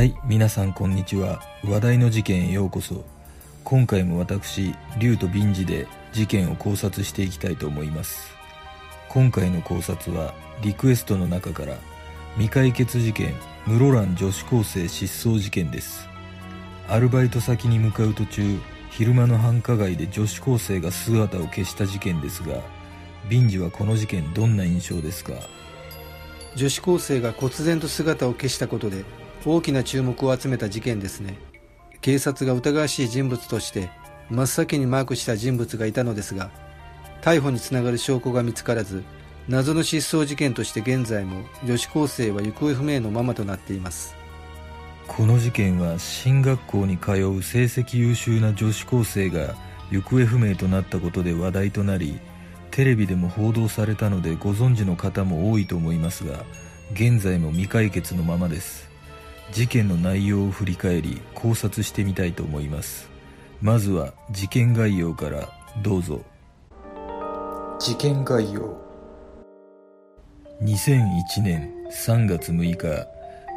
はい皆さんこんにちは。話題の事件へようこそ。今回も私竜とビンジで事件を考察していきたいと思います。今回の考察はリクエストの中から未解決事件室蘭女子高生失踪事件です。アルバイト先に向かう途中昼間の繁華街で女子高生が姿を消した事件ですがビンジはこの事件どんな印象ですか？女子高生が忽然と姿を消したことで大きな注目を集めた事件ですね。警察が疑わしい人物として真っ先にマークした人物がいたのですが逮捕につながる証拠が見つからず謎の失踪事件として現在も女子高生は行方不明のままとなっています。この事件は進学校に通う成績優秀な女子高生が行方不明となったことで話題となりテレビでも報道されたのでご存知の方も多いと思いますが現在も未解決のままです。事件の内容を振り返り考察してみたいと思います。まずは事件概要から。どうぞ。事件概要。2001年3月6日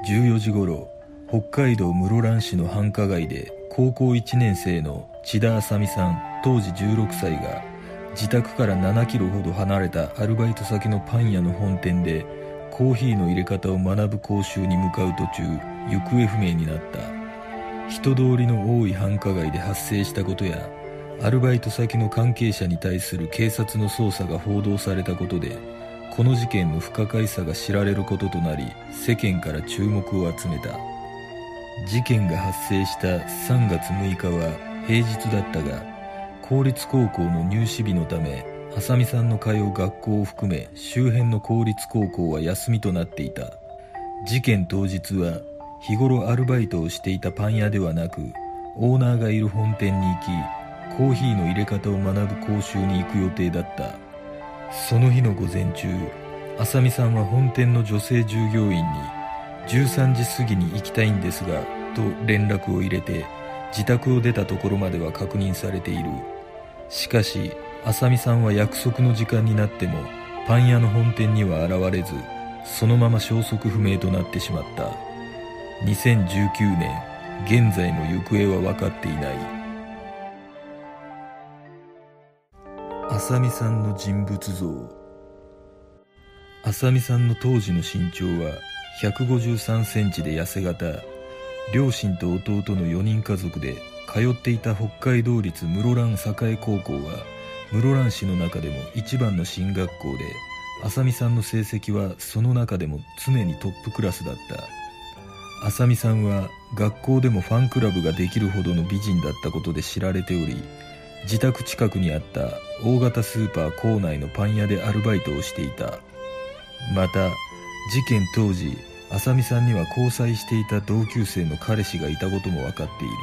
14時頃北海道室蘭市の繁華街で高校1年生の千田あさみさん当時16歳が自宅から7キロほど離れたアルバイト先のパン屋の本店でコーヒーの入れ方を学ぶ講習に向かう途中行方不明になった。人通りの多い繁華街で発生したことやアルバイト先の関係者に対する警察の捜査が報道されたことでこの事件の不可解さが知られることとなり世間から注目を集めた。事件が発生した3月6日は平日だったが公立高校の入試日のため浅見さんの通う学校を含め周辺の公立高校は休みとなっていた。事件当日は日頃アルバイトをしていたパン屋ではなくオーナーがいる本店に行きコーヒーの入れ方を学ぶ講習に行く予定だった。その日の午前中浅見さんは本店の女性従業員に13時過ぎに行きたいんですがと連絡を入れて自宅を出たところまでは確認されている。しかし浅見さんは約束の時間になってもパン屋の本店には現れずそのまま消息不明となってしまった。2019年現在も行方は分かっていない。浅見さんの人物像。浅見さんの当時の身長は153センチで痩せ型両親と弟の4人家族で通っていた北海道立室蘭栄高校は室蘭市の中でも一番の進学校で浅見さんの成績はその中でも常にトップクラスだった。浅見さんは学校でもファンクラブができるほどの美人だったことで知られており自宅近くにあった大型スーパー構内のパン屋でアルバイトをしていた。また事件当時浅見さんには交際していた同級生の彼氏がいたことも分かっている。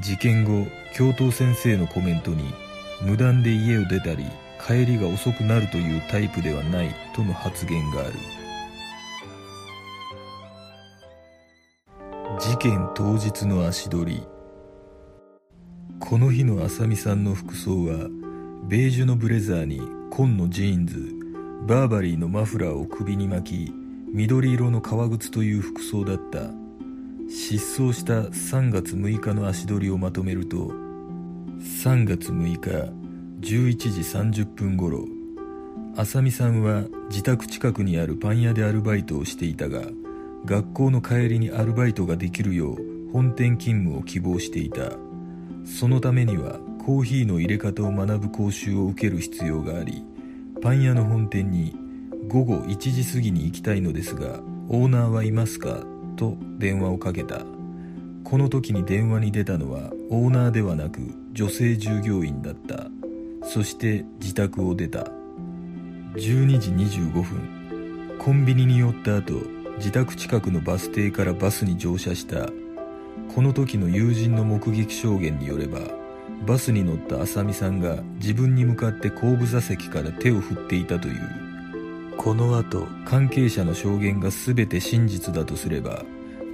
事件後教頭先生のコメントに無断で家を出たり帰りが遅くなるというタイプではないとの発言がある。事件当日の足取り。この日の浅見さんの服装はベージュのブレザーに紺のジーンズバーバリーのマフラーを首に巻き緑色の革靴という服装だった。失踪した3月6日の足取りをまとめると3月6日11時30分ごろ浅見さんは自宅近くにあるパン屋でアルバイトをしていたが学校の帰りにアルバイトができるよう本店勤務を希望していた。そのためにはコーヒーの入れ方を学ぶ講習を受ける必要がありパン屋の本店に午後1時過ぎに行きたいのですがオーナーはいますか？と電話をかけた。この時に電話に出たのはオーナーではなく女性従業員だった。そして自宅を出た。12時25分。コンビニに寄った後自宅近くのバス停からバスに乗車した。この時の友人の目撃証言によればバスに乗った浅見さんが自分に向かって後部座席から手を振っていたという。この後関係者の証言が全て真実だとすれば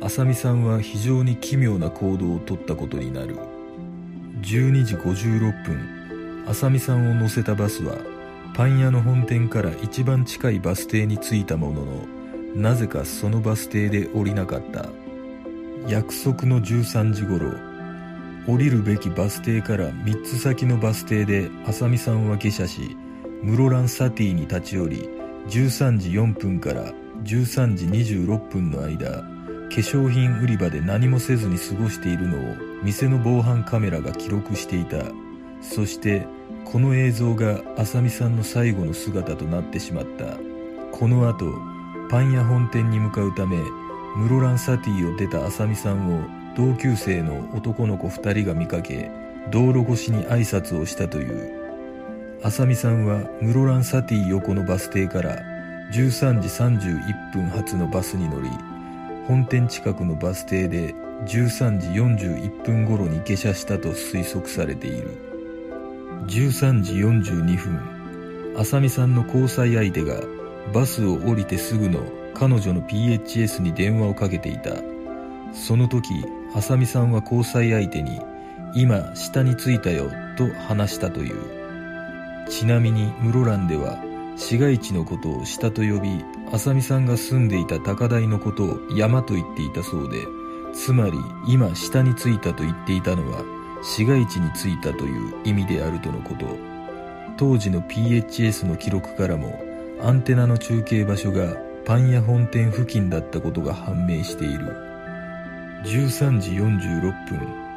浅見さんは非常に奇妙な行動をとったことになる12時56分浅見さんを乗せたバスはパン屋の本店から一番近いバス停に着いたもののなぜかそのバス停で降りなかった。約束の13時頃降りるべきバス停から3つ先のバス停で浅見さんは下車し室蘭サティに立ち寄り13時4分から13時26分の間粧品売り場で何もせずに過ごしているのを店の防犯カメラが記録していた。そしてこの映像が浅見さんの最後の姿となってしまった。この後パン屋本店に向かうため室蘭サティを出た浅見さんを同級生の男の子2人が見かけ道路越しに挨拶をしたという。浅見さんは室蘭サティ横のバス停から13時31分発のバスに乗り本店近くのバス停で13時41分頃に下車したと推測されている。13時42分浅見さんの交際相手がバスを降りてすぐの彼女の PHS に電話をかけていた。その時浅見さんは交際相手に「今下に着いたよ」と話したという。ちなみに室蘭では市街地のことを下と呼び浅見さんが住んでいた高台のことを山と言っていたそうでつまり今下に着いたと言っていたのは市街地に着いたという意味であるとのこと。当時の PHS の記録からもアンテナの中継場所がパン屋本店付近だったことが判明している。13時46分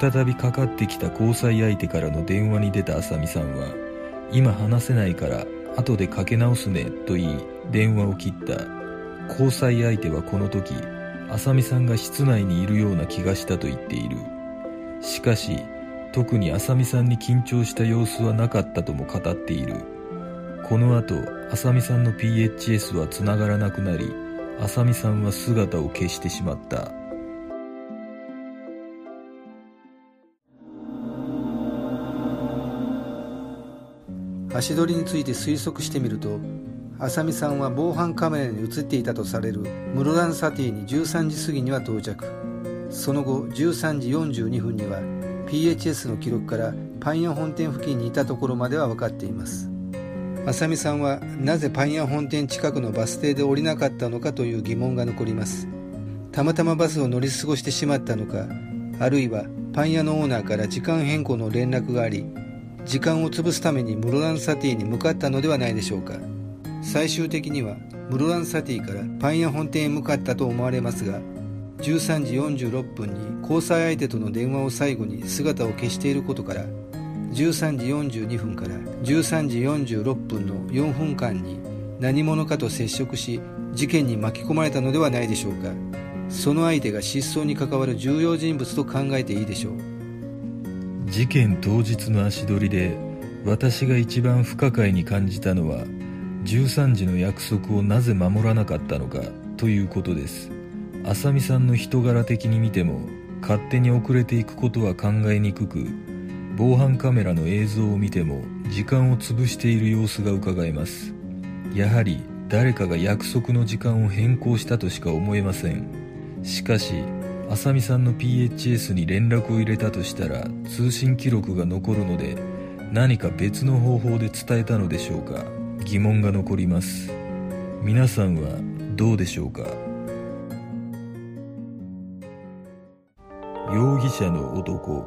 再びかかってきた交際相手からの電話に出た浅見さんは今話せないから後でかけ直すねと言い電話を切った。交際相手はこの時浅見さんが室内にいるような気がしたと言っている。しかし特に浅見さんに緊張した様子はなかったとも語っている。この後浅見さんの PHS は繋がらなくなり浅見さんは姿を消してしまった。足取りについて推測してみると浅見さんは防犯カメラに映っていたとされる室蘭サティに13時過ぎには到着。その後13時42分には PHS の記録からパン屋本店付近にいたところまでは分かっています。浅見さんはなぜパン屋本店近くのバス停で降りなかったのかという疑問が残ります。たまたまバスを乗り過ごしてしまったのかあるいはパン屋のオーナーから時間変更の連絡があり時間を潰すために室蘭サティに向かったのではないでしょうか。最終的には室蘭サティからパン屋本店へ向かったと思われますが13時46分に交際相手との電話を最後に姿を消していることから13時42分から13時46分の4分間に何者かと接触し事件に巻き込まれたのではないでしょうか。その相手が失踪に関わる重要人物と考えていいでしょう。事件当日の足取りで私が一番不可解に感じたのは13時の約束をなぜ守らなかったのかということです。浅見さんの人柄的に見ても勝手に遅れていくことは考えにくく防犯カメラの映像を見ても時間を潰している様子がうかがえます。やはり誰かが約束の時間を変更したとしか思えません。しかし浅見さんの PHS に連絡を入れたとしたら通信記録が残るので何か別の方法で伝えたのでしょうか。疑問が残ります。皆さんはどうでしょうか。容疑者の男。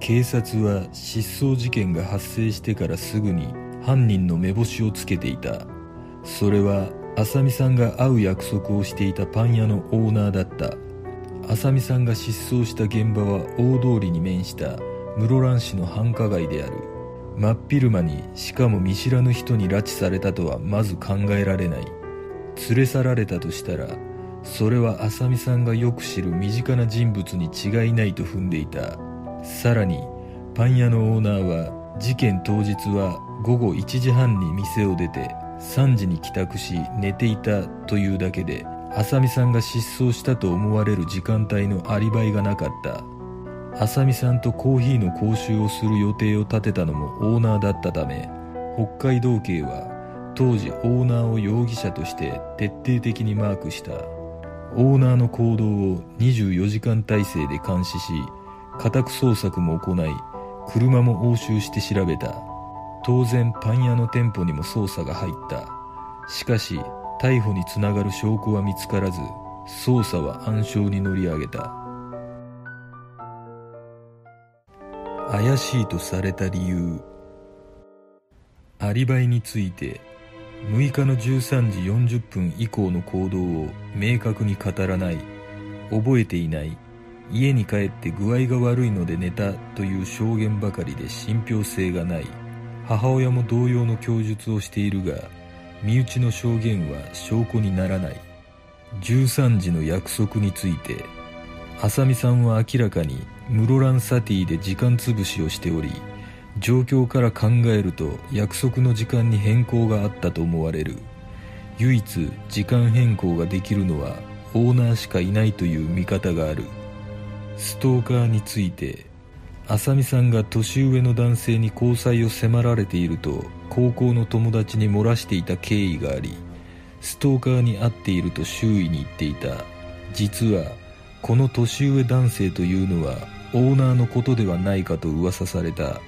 警察は失踪事件が発生してからすぐに犯人の目星をつけていた。それは浅見さんが会う約束をしていたパン屋のオーナーだった。浅見さんが失踪した現場は大通りに面した。室蘭市の繁華街である。真っ昼間にしかも見知らぬ人に拉致されたとはまず考えられない。連れ去られたとしたらそれは浅見さんがよく知る身近な人物に違いないと踏んでいた。さらにパン屋のオーナーは事件当日は午後1時半に店を出て3時に帰宅し寝ていたというだけで浅見さんが失踪したと思われる時間帯のアリバイがなかった。浅見さんとコーヒーの講習をする予定を立てたのもオーナーだったため北海道警は当時オーナーを容疑者として徹底的にマークした。オーナーの行動を24時間体制で監視し家宅捜索も行い車も押収して調べた。当然パン屋の店舗にも捜査が入った。しかし逮捕につながる証拠は見つからず捜査は暗礁に乗り上げた。怪しいとされた理由。アリバイについて6日の13時40分以降の行動を明確に語らない。覚えていない。家に帰って具合が悪いので寝たという証言ばかりで信憑性がない。母親も同様の供述をしているが身内の証言は証拠にならない。13時の約束について浅見さんは明らかに室蘭サティで時間つぶしをしており状況から考えると約束の時間に変更があったと思われる。唯一時間変更ができるのはオーナーしかいないという見方がある。ストーカーについて浅見さんが年上の男性に交際を迫られていると高校の友達に漏らしていた経緯がありストーカーに会っていると周囲に言っていた。実はこの年上男性というのはオーナーのことではないかと噂された。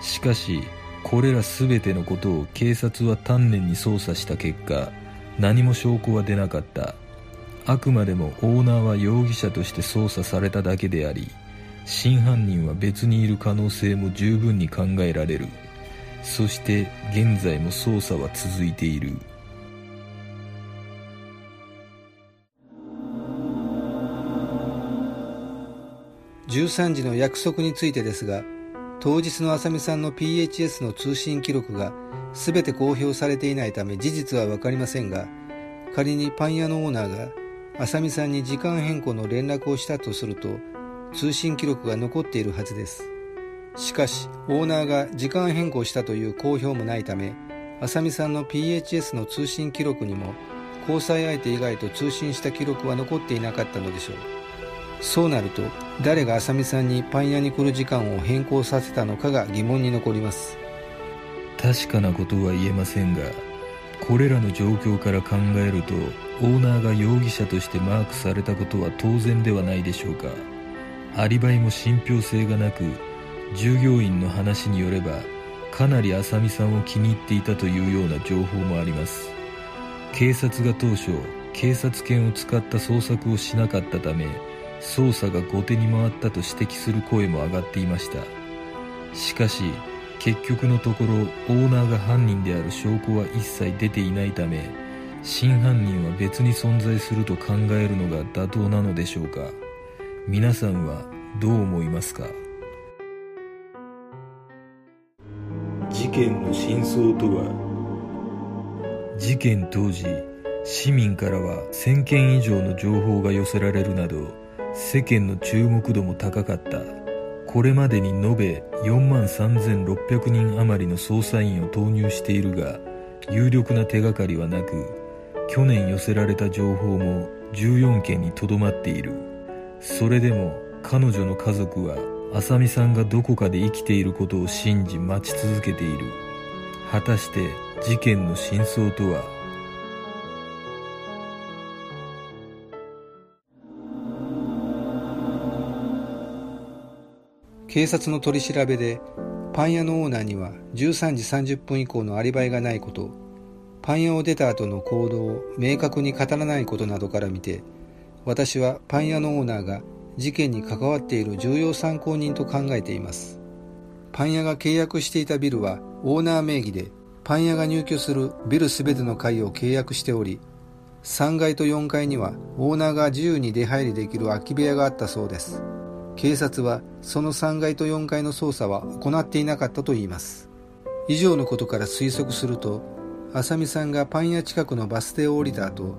しかしこれら全てのことを警察は丹念に捜査した結果何も証拠は出なかった。あくまでもオーナーは容疑者として捜査されただけであり真犯人は別にいる可能性も十分に考えられる。そして現在も捜査は続いている。13時の約束についてですが当日の浅見さんの PHS の通信記録が全て公表されていないため事実は分かりませんが仮にパン屋のオーナーが浅見さんに時間変更の連絡をしたとすると通信記録が残っているはずです。しかしオーナーが時間変更したという公表もないため浅見さんの PHS の通信記録にも交際相手以外と通信した記録は残っていなかったのでしょう。そうなると誰が浅見さんにパン屋に来る時間を変更させたのかが疑問に残ります。確かなことは言えませんがこれらの状況から考えるとオーナーが容疑者としてマークされたことは当然ではないでしょうか。アリバイも信憑性がなく従業員の話によればかなり浅見さんを気に入っていたというような情報もあります。警察が当初警察犬を使った捜索をしなかったため捜査が後手に回ったと指摘する声も上がっていました。しかし結局のところオーナーが犯人である証拠は一切出ていないため真犯人は別に存在すると考えるのが妥当なのでしょうか。皆さんはどう思いますか？事件の真相とは？事件当時市民からは1000件以上の情報が寄せられるなど世間の注目度も高かった。これまでに延べ4万3600人余りの捜査員を投入しているが有力な手がかりはなく去年寄せられた情報も14件にとどまっているそれでも彼女の家族は浅見さんがどこかで生きていることを信じ待ち続けている。果たして事件の真相とは？警察の取り調べでパン屋のオーナーには13時30分以降のアリバイがないことパン屋を出た後の行動を明確に語らないことなどから見て私はパン屋のオーナーが事件に関わっている重要参考人と考えています。パン屋が契約していたビルはオーナー名義でパン屋が入居するビルすべての階を契約しており3階と4階にはオーナーが自由に出入りできる空き部屋があったそうです。警察はその3階と4階の捜査は行っていなかったといいます。以上のことから推測すると浅見さんがパン屋近くのバス停を降りた後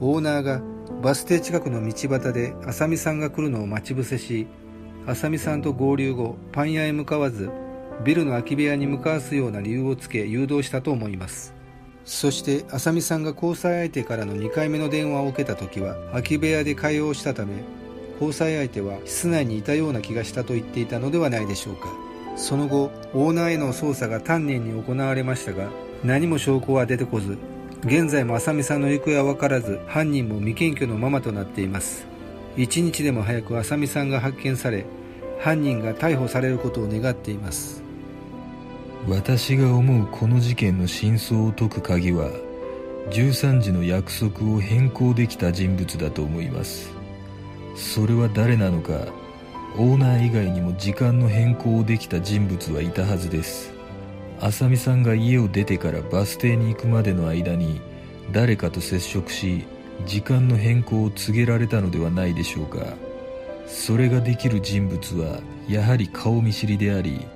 オーナーがバス停近くの道端で浅見さんが来るのを待ち伏せし浅見さんと合流後パン屋へ向かわずビルの空き部屋に向かわすような理由をつけ誘導したと思います。そして浅見さんが交際相手からの2回目の電話を受けた時は空き部屋で会話をしたため交際相手は室内にいたような気がしたと言っていたのではないでしょうか。その後オーナーへの捜査が丹念に行われましたが何も証拠は出てこず現在も浅見さんの行方は分からず犯人も未検挙のままとなっています。一日でも早く浅見さんが発見され犯人が逮捕されることを願っています。私が思うこの事件の真相を解く鍵は13時の約束を変更できた人物だと思います。それは誰なのかオーナー以外にも時間の変更をできた人物はいたはずです。浅見さんが家を出てからバス停に行くまでの間に誰かと接触し時間の変更を告げられたのではないでしょうか。それができる人物はやはり顔見知りであり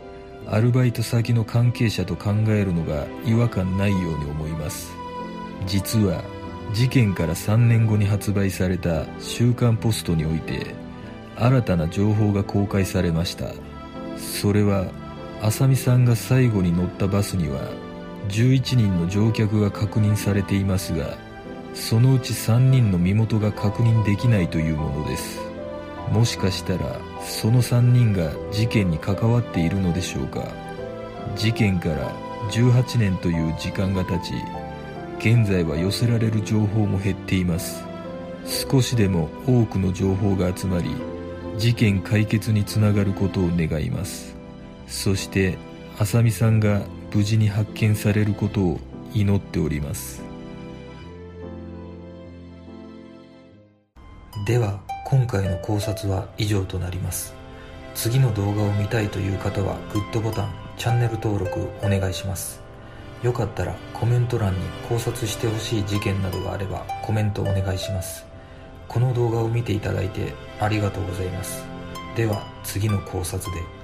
アルバイト先の関係者と考えるのが違和感ないように思います。実は事件から3年後に発売された「週刊ポスト」において新たな情報が公開されました。それは浅見さんが最後に乗ったバスには11人の乗客が確認されていますがそのうち3人の身元が確認できないというものです。もしかしたらその3人が事件に関わっているのでしょうか。事件から18年という時間が経ち現在は寄せられる情報も減っています。少しでも多くの情報が集まり事件解決につながることを願います。そして浅見さんが無事に発見されることを祈っております。では今回の考察は以上となります。次の動画を見たいという方はグッドボタンチャンネル登録お願いします。よかったらコメント欄に考察してほしい事件などがあればコメントお願いします。この動画を見ていただいてありがとうございます。では次の考察で。